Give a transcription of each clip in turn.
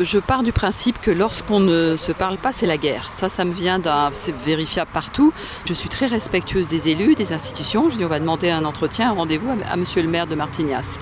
Je pars du principe que lorsqu'on ne se parle pas, c'est la guerre. Ça, ça me vient d'un. C'est vérifiable partout. Je suis très respectueuse des élus, des institutions. Je dis on va demander un entretien, un rendez-vous à, à monsieur le maire de Martignas.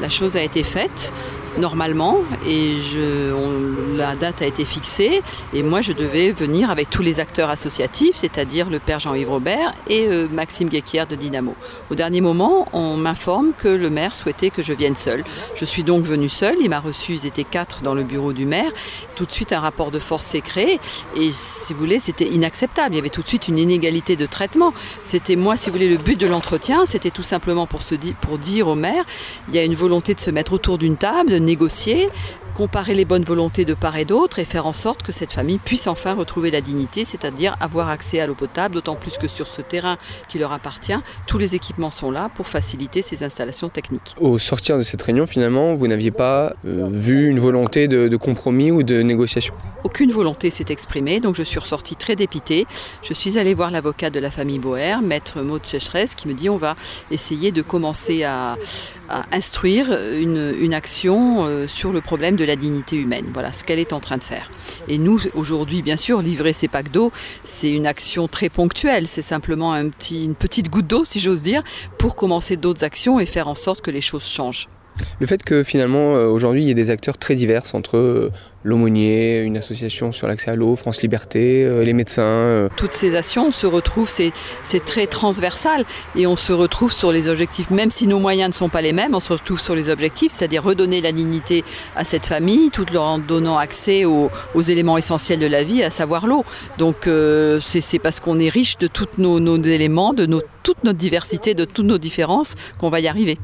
La chose a été faite normalement et je, la date a été fixée et moi je devais venir avec tous les acteurs associatifs, c'est-à-dire le père Jean-Yves Robert et euh, Maxime Guéquière de Dynamo. Au dernier moment, on m'informe que le maire souhaitait que je vienne seul. Je suis donc venue seule, il m'a reçu, ils étaient quatre dans le bureau du maire. Tout de suite un rapport de force s'est créé et si vous voulez, c'était inacceptable. Il y avait tout de suite une inégalité de traitement. C'était moi, si vous voulez, le but de l'entretien, c'était tout simplement pour, se di pour dire au maire, il y a une volonté de se mettre autour d'une table, négocier, comparer les bonnes volontés de part et d'autre et faire en sorte que cette famille puisse enfin retrouver la dignité, c'est-à-dire avoir accès à l'eau potable, d'autant plus que sur ce terrain qui leur appartient, tous les équipements sont là pour faciliter ces installations techniques. Au sortir de cette réunion, finalement, vous n'aviez pas euh, vu une volonté de, de, compromis ou de négociation? Aucune volonté s'est exprimée, donc je suis ressortie très dépitée. Je suis allée voir l'avocat de la famille Boer, maître Maud Sécheresse, qui me dit on va essayer de commencer à, à instruire une, une action euh, sur le problème de la dignité humaine. Voilà ce qu'elle est en train de faire. Et nous, aujourd'hui, bien sûr, livrer ces packs d'eau, c'est une action très ponctuelle. C'est simplement un une petite goutte d'eau, si j'ose dire, pour commencer d'autres actions et faire en sorte que les choses changent. Le fait que finalement aujourd'hui il y ait des acteurs très divers entre l'aumônier, une association sur l'accès à l'eau, France Liberté, euh, les médecins. Euh. Toutes ces actions se retrouvent, c'est très transversal et on se retrouve sur les objectifs, même si nos moyens ne sont pas les mêmes, on se retrouve sur les objectifs, c'est-à-dire redonner la dignité à cette famille, tout en donnant accès aux, aux éléments essentiels de la vie, à savoir l'eau. Donc euh, c'est parce qu'on est riche de tous nos, nos éléments, de nos, toute notre diversité, de toutes nos différences qu'on va y arriver.